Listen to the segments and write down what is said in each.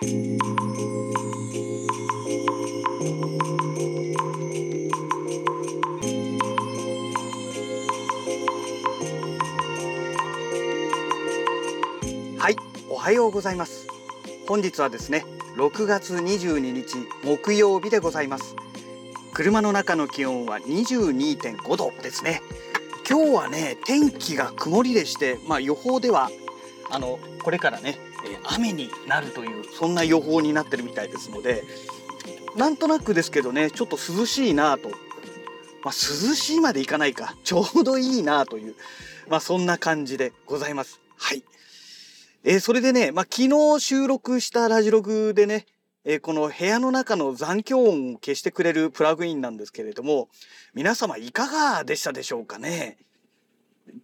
はい、おはようございます。本日はですね、6月22日木曜日でございます。車の中の気温は22.5度ですね。今日はね、天気が曇りでして、まあ予報ではあのこれからね、え雨になるというそんな予報になってるみたいですので、なんとなくですけどね、ちょっと涼しいなと。まあ涼しいまでいかないか、ちょうどいいなという、まあそんな感じでございます。はい。えーそれでね、まあ、昨日収録したラジログでね、えーこの部屋の中の残響音を消してくれるプラグインなんですけれども、皆様いかがでしたでしょうかね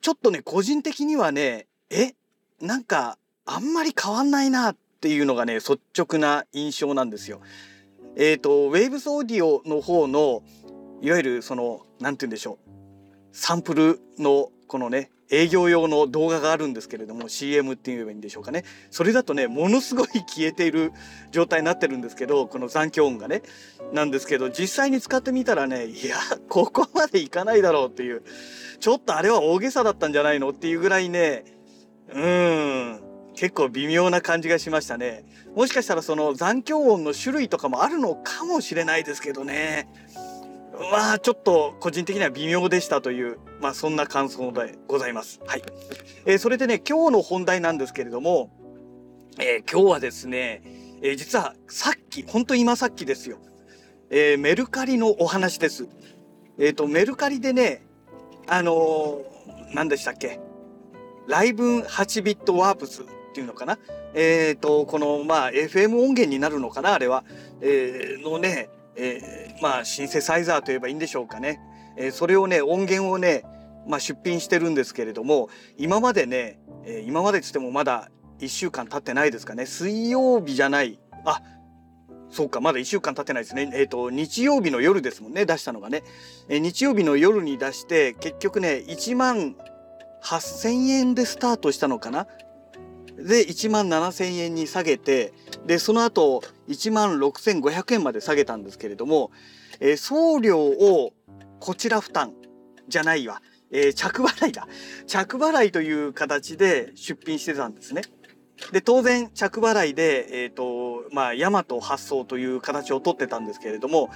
ちょっとね、個人的にはね、え、なんかあんまり変わんないなっていうのがね、率直な印象なんですよ。えっ、と、Waves オーディオの方の、いわゆるその、なんて言うんでしょう。サンプルのこのね営業用の動画があるんですけれども CM って言えばいいんでしょうかねそれだとねものすごい消えている状態になってるんですけどこの残響音がねなんですけど実際に使ってみたらねいやここまでいかないだろうっていうちょっとあれは大げさだったんじゃないのっていうぐらいねうん結構微妙な感じがしましたねもしかしたらその残響音の種類とかもあるのかもしれないですけどねまあちょっと個人的には微妙でしたというまあそんな感想でございます。はい。えーそれでね今日の本題なんですけれども、えー今日はですね、えー実はさっき本当今さっきですよ、えメルカリのお話です。えっ、とメルカリでねあのー何でしたっけ？ライブン8ビットワープスっていうのかな？えっ、とこのまあ FM 音源になるのかな？あれは、えーのねえーまあシンセサイザーといえばいいんでしょうかね、えーそれをね音源をね、まあ、出品してるんですけれども今までね、えー今までつってもまだ1週間経ってないですかね。水曜日じゃない。あそうかまだ1週間経ってないですね。えっ、と日曜日の夜ですもんね出したのがね、えー日曜日の夜に出して結局ね1万8,000円でスタートしたのかな？で1万7,000円に下げてでその後1万6,500円まで下げたんですけれども、えー送料をこちら負担じゃないわ、えー着払いだ着払いという形で出品してたんですね。で当然着払いで、えーとまあ、ヤマト発送という形を取ってたんですけれども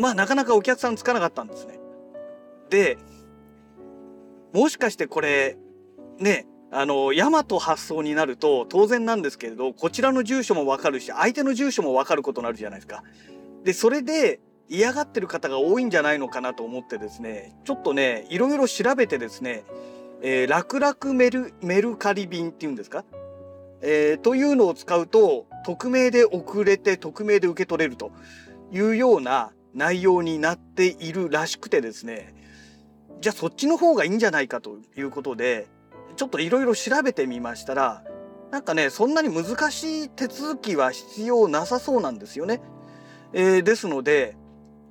まあなかなかお客さんつかなかったんですね。でもしかしてこれねあのヤマト発送になると当然なんですけれどこちらの住所もわかるし相手の住所もわかることになるじゃないですか。でそれで嫌がってる方が多いんじゃないのかなと思ってですねちょっとねいろいろ調べてですね、えー、楽々メルメルカリ便っていうんですか、えーというのを使うと匿名で送れて匿名で受け取れるというような内容になっているらしくてですねじゃあそっちの方がいいんじゃないかということでちょっといろいろ調べてみましたらなんかねそんなに難しい手続きは必要なさそうなんですよね。えーですので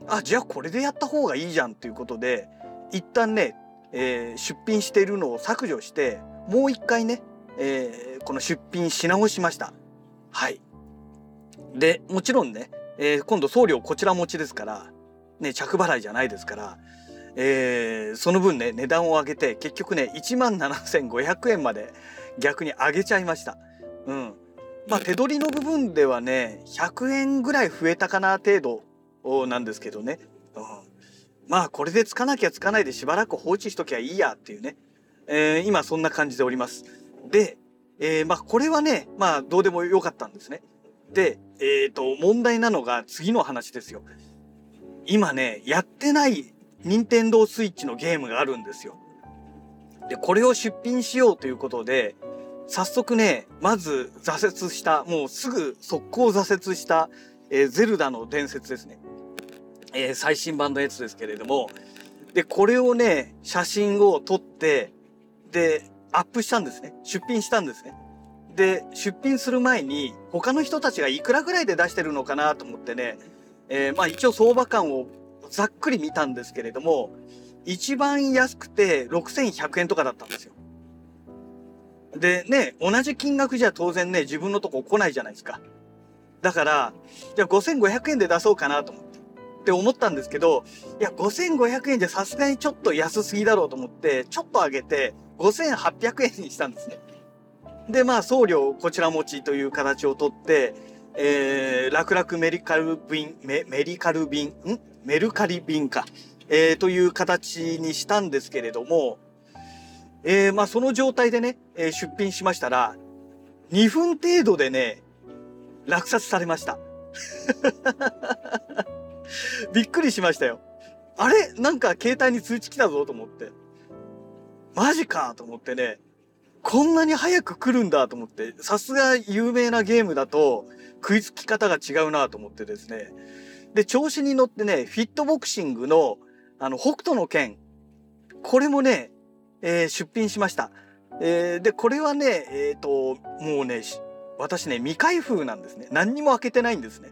あじゃあこれでやった方がいいじゃんということで一旦ね、えー出品しているのを削除してもう一回ね、えーこの出品し直しました。はい。でもちろんね、え今度送料こちら持ちですから、ね、着払いじゃないですから、えーその分ね値段を上げて結局ね1万7500円まで逆に上げちゃいました。うん。まあ手取りの部分ではね100円ぐらい増えたかな程度なんですけどね。うん、まあこれでつかなきゃつかないでしばらく放置しときゃいいやっていうね、えー今そんな感じでおります。で、えーまあこれはねまあどうでもよかったんですね。で、えっ、と問題なのが次の話ですよ。今ねやってない任天堂スイッチのゲームがあるんですよ。でこれを出品しようということで早速ねまず挫折したもうすぐ速攻挫折した、えーゼルダの伝説ですね、えー最新版のやつですけれども。でこれをね写真を撮ってでアップしたんですね。出品したんですね。で出品する前に他の人たちがいくらぐらいで出してるのかなと思ってね、えーまあ一応相場感をざっくり見たんですけれども一番安くて6100円とかだったんですよ。でね、同じ金額じゃ当然ね、自分のとこ来ないじゃないですか。だから、じゃあ5500円で出そうかなと思って。って思ったんですけど、いや、5500円じゃさすがにちょっと安すぎだろうと思って、ちょっと上げて5800円にしたんですね。で、まあ、送料こちら持ちという形をとって、えー、楽々メリカル便、メメリカル便、ん？メルカリ便か、えー、という形にしたんですけれども、えー、まあ、その状態でね、え、出品しましたら、2分程度でね、落札されました。びっくりしましたよ。あれ？なんか携帯に通知来たぞと思って。マジかと思ってね。こんなに早く来るんだと思って。さすが有名なゲームだと食いつき方が違うなと思ってですね。で、調子に乗ってね、フィットボクシングの、あの、北斗の剣。これもね、えー、出品しました。えー、で、これはね、えっ、ー、と、もうね、私ね、未開封なんですね。何にも開けてないんですね。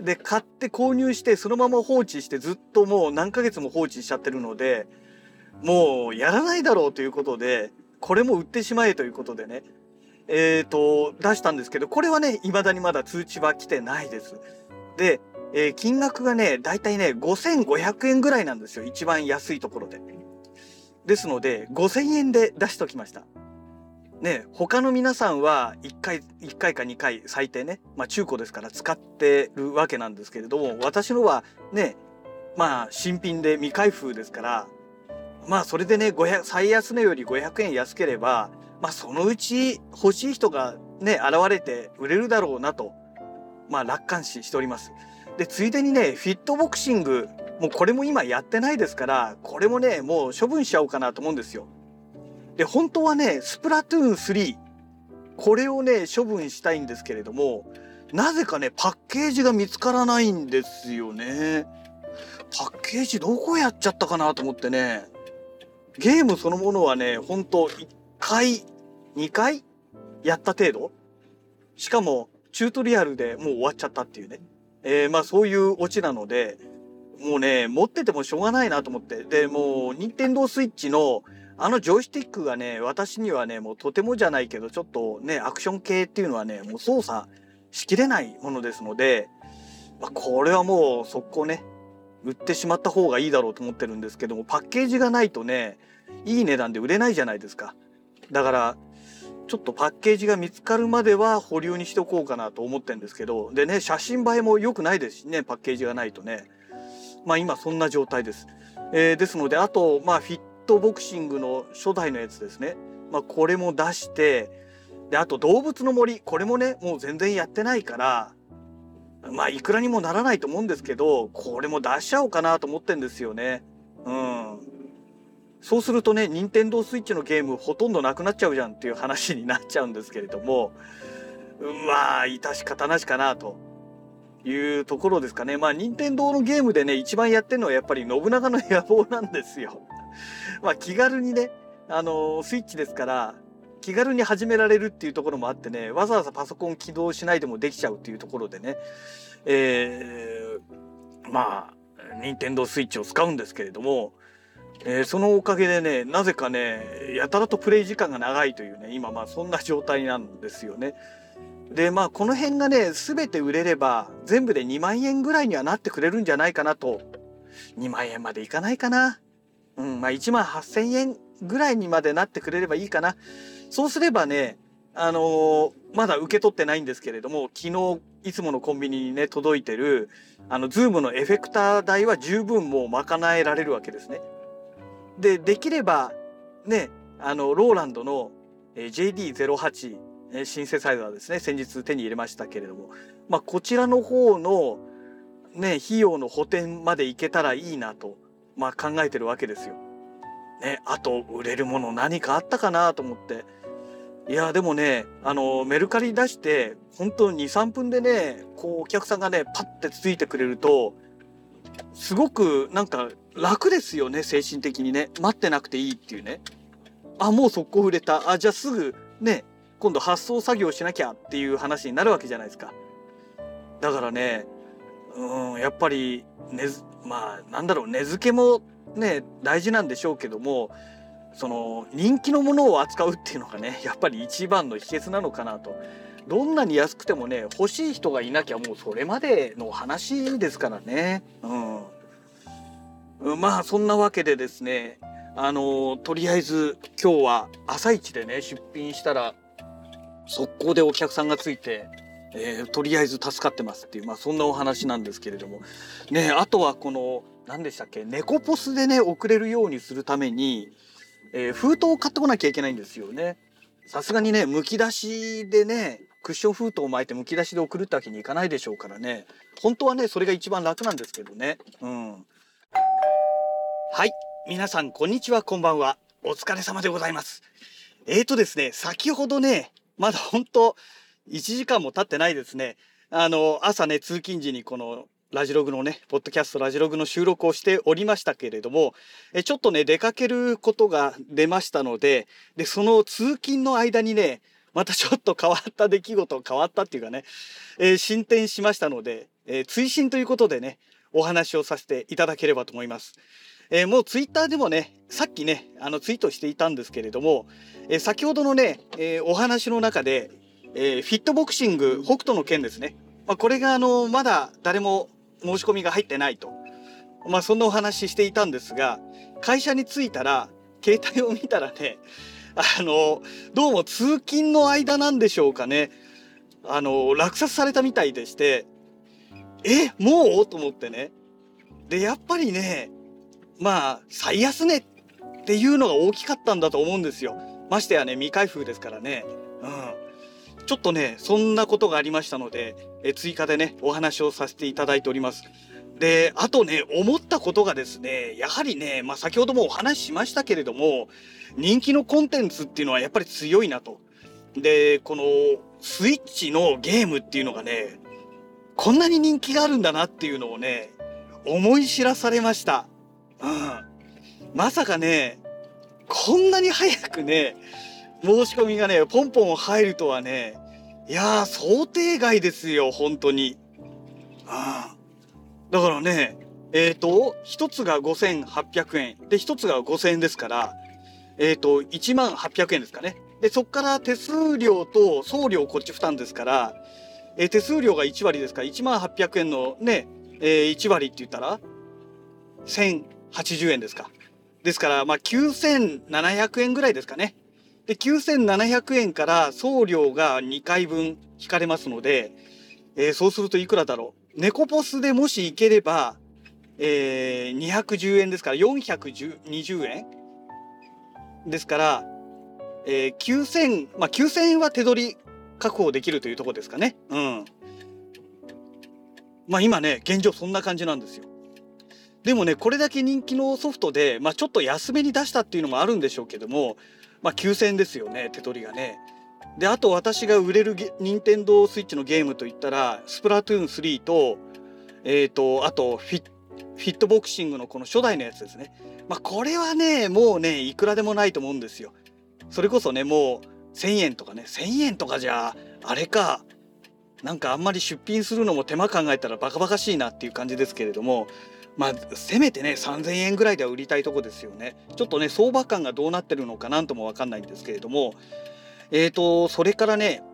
で、買って購入して、そのまま放置して、ずっともう何ヶ月も放置しちゃってるので、もうやらないだろうということで、これも売ってしまえということでね、えっ、ー、と、出したんですけど、これはね、未だにまだ通知は来てないです。で、えー、金額がね、だいたいね、5500円ぐらいなんですよ。一番安いところで。ですので、5000円で出しときました。ね、他の皆さんは1回、1回か2回最低ね、まあ中古ですから使ってるわけなんですけれども、私のはね、まあ新品で未開封ですから、まあそれでね、500、最安値より500円安ければ、まあそのうち欲しい人がね、現れて売れるだろうなと、まあ楽観視しております。で、ついでにね、フィットボクシング、もうこれも今やってないですから、これもね、もう処分しちゃおうかなと思うんですよ。で、本当はね、スプラトゥーン3、これをね、処分したいんですけれども、なぜかね、パッケージが見つからないんですよね。パッケージどこやっちゃったかなと思ってね。ゲームそのものはね、ほんと1回、2回やった程度しかも、チュートリアルでもう終わっちゃったっていうね。えー、まあそういうオチなので、もうね、持っててもしょうがないなと思って。で、もう、ニンテンドースイッチのあのジョイスティックがね、私にはね、もうとてもじゃないけど、ちょっとね、アクション系っていうのはね、もう操作しきれないものですので、まあ、これはもう速攻ね、売ってしまった方がいいだろうと思ってるんですけども、パッケージがないとね、いい値段で売れないじゃないですか。だから、ちょっとパッケージが見つかるまでは保留にしとこうかなと思ってんですけど、でね、写真映えも良くないですしね、パッケージがないとね。まあ今そんな状態です。えー、ですので、あと、まあフィットボクシングの初代のやつですね。まあ、これも出して、で、あと動物の森、これもね、もう全然やってないから、まあ、いくらにもならないと思うんですけど、これも出しちゃおうかなと思ってんですよね。うん。そうするとね、任天堂スイッチのゲームほとんどなくなっちゃうじゃんっていう話になっちゃうんですけれども、まあ、致し方なしかなというところですかね。まあ、任天堂のゲームでね、一番やってるのはやっぱり信長の野望なんですよ。まあ気軽にね、あの、スイッチですから、気軽に始められるっていうところもあってね、わざわざパソコン起動しないでもできちゃうっていうところでね、えー、まあ、任天堂スイッチを使うんですけれども、えー、そのおかげでね、なぜかね、やたらとプレイ時間が長いというね、今まあそんな状態なんですよね。で、まあこの辺がね、全て売れれば、全部で2万円ぐらいにはなってくれるんじゃないかなと。2万円までいかないかな。うん、まあ1万8000円ぐらいにまでなってくれればいいかな。そうすればね、あのー、まだ受け取ってないんですけれども、昨日いつものコンビニにね、届いてる、あの、ズームのエフェクター代は十分もう賄えられるわけですね。で、できれば、ね、あの、ローランドの JD08、シンセサイザーですね、先日手に入れましたけれども、まあ、こちらの方の、ね、費用の補填までいけたらいいなと。まあ考えてるわけですよ。ね、あと売れるもの何かあったかなと思って。いや、でもね、あの、メルカリ出して、本当に2、3分でね、こうお客さんがね、パッてついてくれると、すごくなんか楽ですよね、精神的にね。待ってなくていいっていうね。あ、もう速攻売れた。あ、じゃあすぐね、今度発送作業しなきゃっていう話になるわけじゃないですか。だからね、うん、やっぱり、ね、まあなんだろう根付けもね大事なんでしょうけどもその人気のものを扱うっていうのがね やっぱり一番の秘訣なのかなと。どんなに安くてもね欲しい人がいなきゃもうそれまでの話ですからね。うん、まあそんなわけでですねあのとりあえず今日は朝一でね出品したら速攻でお客さんがついてえー、とりあえず助かってますっていう、まあ、そんなお話なんですけれども。ねあとはこの何でしたっけ猫ポスでね送れるようにするために、えー、封筒を買ってこなきゃいけないんですよね。さすがにねむき出しでねクッション封筒を巻いてむき出しで送るってわけにいかないでしょうからね。本当はねそれが一番楽なんですけどね。うん。はい皆さんこんにちは。こんばんは。お疲れ様でございます。えーとですね先ほどねまだ本当1時間も経ってないですね。あの、朝ね、通勤時にこのラジログのね、ポッドキャストラジログの収録をしておりましたけれども、えちょっとね、出かけることが出ましたので、で、その通勤の間にね、またちょっと変わった出来事、変わったっていうかね、えー、進展しましたので、えー、追伸ということでね、お話をさせていただければと思います。えー、もうツイッターでもね、さっきね、あのツイートしていたんですけれども、え先ほどのね、えお話の中で、え、フィットボクシング北斗の拳ですね。まあ、これがあの、まだ誰も申し込みが入ってないと。まあ、そんなお話していたんですが、会社に着いたら、携帯を見たらね、あの、どうも通勤の間なんでしょうかね。あの、落札されたみたいでして、え、もう？と思ってね。で、やっぱりね、まあ、最安値っていうのが大きかったんだと思うんですよ。ましてやね、未開封ですからね。うん。ちょっとね、そんなことがありましたので、え追加でね、お話をさせていただいております。で、あとね、思ったことがですね、やはりね、まあ、先ほどもお話ししましたけれども、人気のコンテンツっていうのはやっぱり強いなと。で、このスイッチのゲームっていうのがね、こんなに人気があるんだなっていうのをね、思い知らされました。うん。まさかね、こんなに早くね、申し込みがね、ポンポン入るとはね、いやー、想定外ですよ、本当に。あだからね、えっ、ー、と、一つが5800円。で、一つが5000円ですから、えっ、ー、と、1万800円ですかね。で、そっから手数料と送料こっち負担ですから、え、手数料が1割ですから、1万800円のね、えー、1割って言ったら、1080円ですか。ですから、まあ、9700円ぐらいですかね。で、9700円から送料が2回分引かれますので、えー、そうするといくらだろう。猫ポスでもし行ければ、えー、210円ですから420円ですから、えー、9000、まあ、9000円は手取り確保できるというとこですかね。うん。まあ今ね、現状そんな感じなんですよ。でもね、これだけ人気のソフトで、まあちょっと安めに出したっていうのもあるんでしょうけども、まあ、9000ですよね手取りがね。であと私が売れる任天堂スイッチのゲームといったらスプラトゥーン3と,、えーと、あとフィフィットボクシングのこの初代のやつですね。まあ、これはねもうねいくらでもないと思うんですよ。それこそねもう1,000円とかね1,000円とかじゃあれかなんかあんまり出品するのも手間考えたらバカバカしいなっていう感じですけれどもまあ、せめてね3,000円ぐらいでは売りたいとこですよね。ちょっとね相場感がどうなってるのかなんとも分かんないんですけれどもえーとそれからね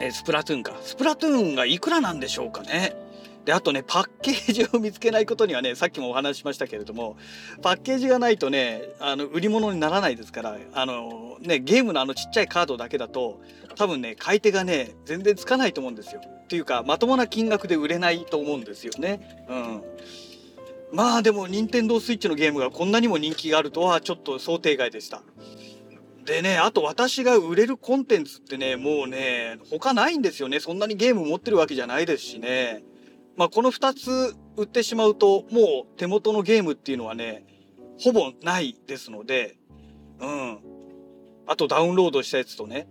えスプラトゥーンかスプラトゥーンがいくらなんでしょうかね。であとねパッケージを見つけないことにはね さっきもお話ししましたけれどもパッケージがないとねあの売り物にならないですからあのねゲームのあのちっちゃいカードだけだと多分ね買い手がね全然つかないと思うんですよ。っていうかまともな金額で売れないと思うんですよね。うんまあでも任天堂スイッチのゲームがこんなにも人気があるとはちょっと想定外でした。でね、あと私が売れるコンテンツってね、もうね、他ないんですよね。そんなにゲーム持ってるわけじゃないですしね。まあこの2つ売ってしまうと、もう手元のゲームっていうのはね、ほぼないですので、うん。あとダウンロードしたやつとね、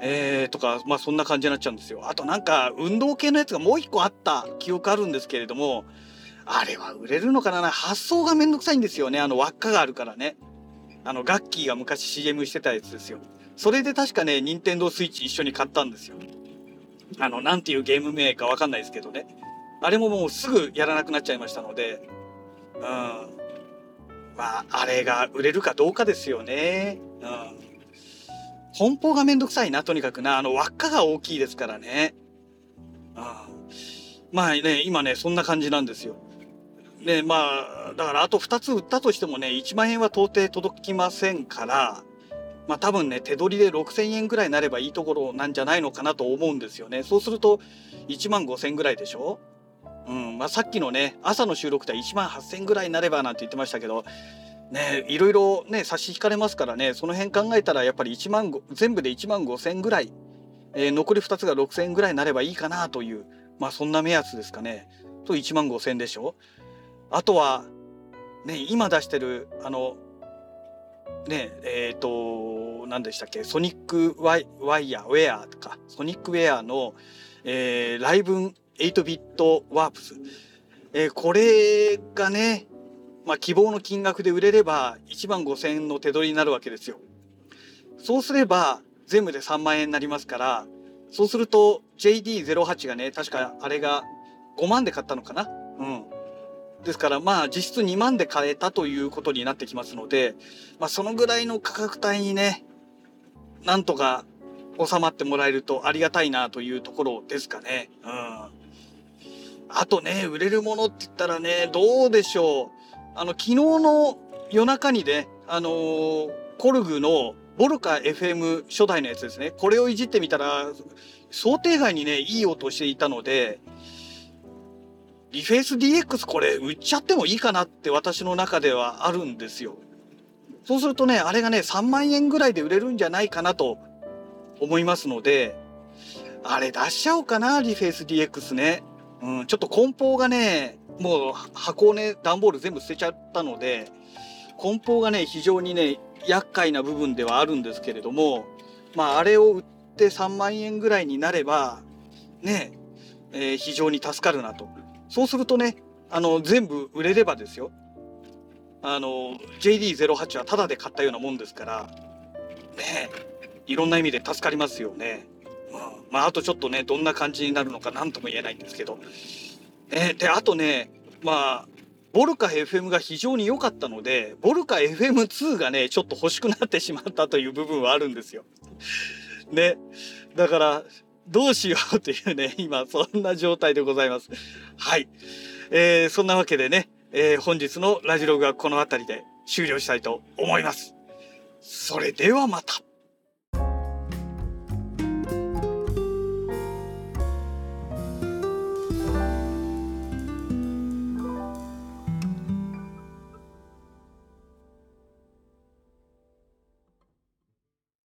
えー、とか、まあそんな感じになっちゃうんですよ。あとなんか運動系のやつがもう一個あった記憶あるんですけれども、あれは売れるのかな？発想がめんどくさいんですよね。あの輪っかがあるからね。あの、ガッキーが昔 CM してたやつですよ。それで確かね、任天堂スイッチ一緒に買ったんですよ。あの、なんていうゲーム名かわかんないですけどね。あれももうすぐやらなくなっちゃいましたので、うん。まああれが売れるかどうかですよね。うん。梱包がめんどくさいなとにかくなあの輪っかが大きいですからね。あまあね今ねそんな感じなんですよ。ねまあだからあと2つ売ったとしてもね1万円は到底届きませんからまあ多分ね手取りで6,000円ぐらいになればいいところなんじゃないのかなと思うんですよね。そうすると1万5,000円ぐらいでしょ？うんまあ、さっきのね朝の収録では1万8,000ぐらいになればなんて言ってましたけどねいろいろね差し引かれますからねその辺考えたらやっぱり1万全部で1万5,000ぐらい、えー、残り2つが6,000ぐらいになればいいかなというまあそんな目安ですかね。と1万5,000でしょあとはね今出してるあのねえっ、ー、と何でしたっけソニックワイワイヤーウェアとかソニックウェアの、えー、ライブ8ビットワープス、えー、これがね、まあ、希望の金額で売れれば1万5,000円の手取りになるわけですよ。そうすれば全部で3万円になりますからそうすると JD08 がね確かあれが5万で買ったのかな？うん、ですからまあ実質2万で買えたということになってきますので、まあ、そのぐらいの価格帯にねなんとか収まってもらえるとありがたいなというところですかね。うん。あとね、売れるものって言ったらね、どうでしょう。あの、昨日の夜中にね、あのー、コルグのボルカ FM 初代のやつですね。これをいじってみたら、想定外にね、いい音をしていたので、リフェイス DX これ売っちゃってもいいかなって私の中ではあるんですよ。そうするとね、あれがね、3万円ぐらいで売れるんじゃないかなと思いますので、あれ出しちゃおうかな、リフェイス DX ね。うん、ちょっと梱包がねもう箱をね段ボール全部捨てちゃったので梱包がね非常にね厄介な部分ではあるんですけれどもまああれを売って3万円ぐらいになればね、えー、非常に助かるなとそうするとねあの全部売れればですよあの JD08 はタダで買ったようなもんですからねいろんな意味で助かりますよね。まあ、あとちょっとねどんな感じになるのか何とも言えないんですけど、え、であとねまあボルカ FM が非常に良かったのでボルカ FM2 がねちょっと欲しくなってしまったという部分はあるんですよ。ねだからどうしようっていうね今そんな状態でございます。はい、えー、そんなわけでね、えー、本日のラジログはこの辺りで終了したいと思います。それではまた。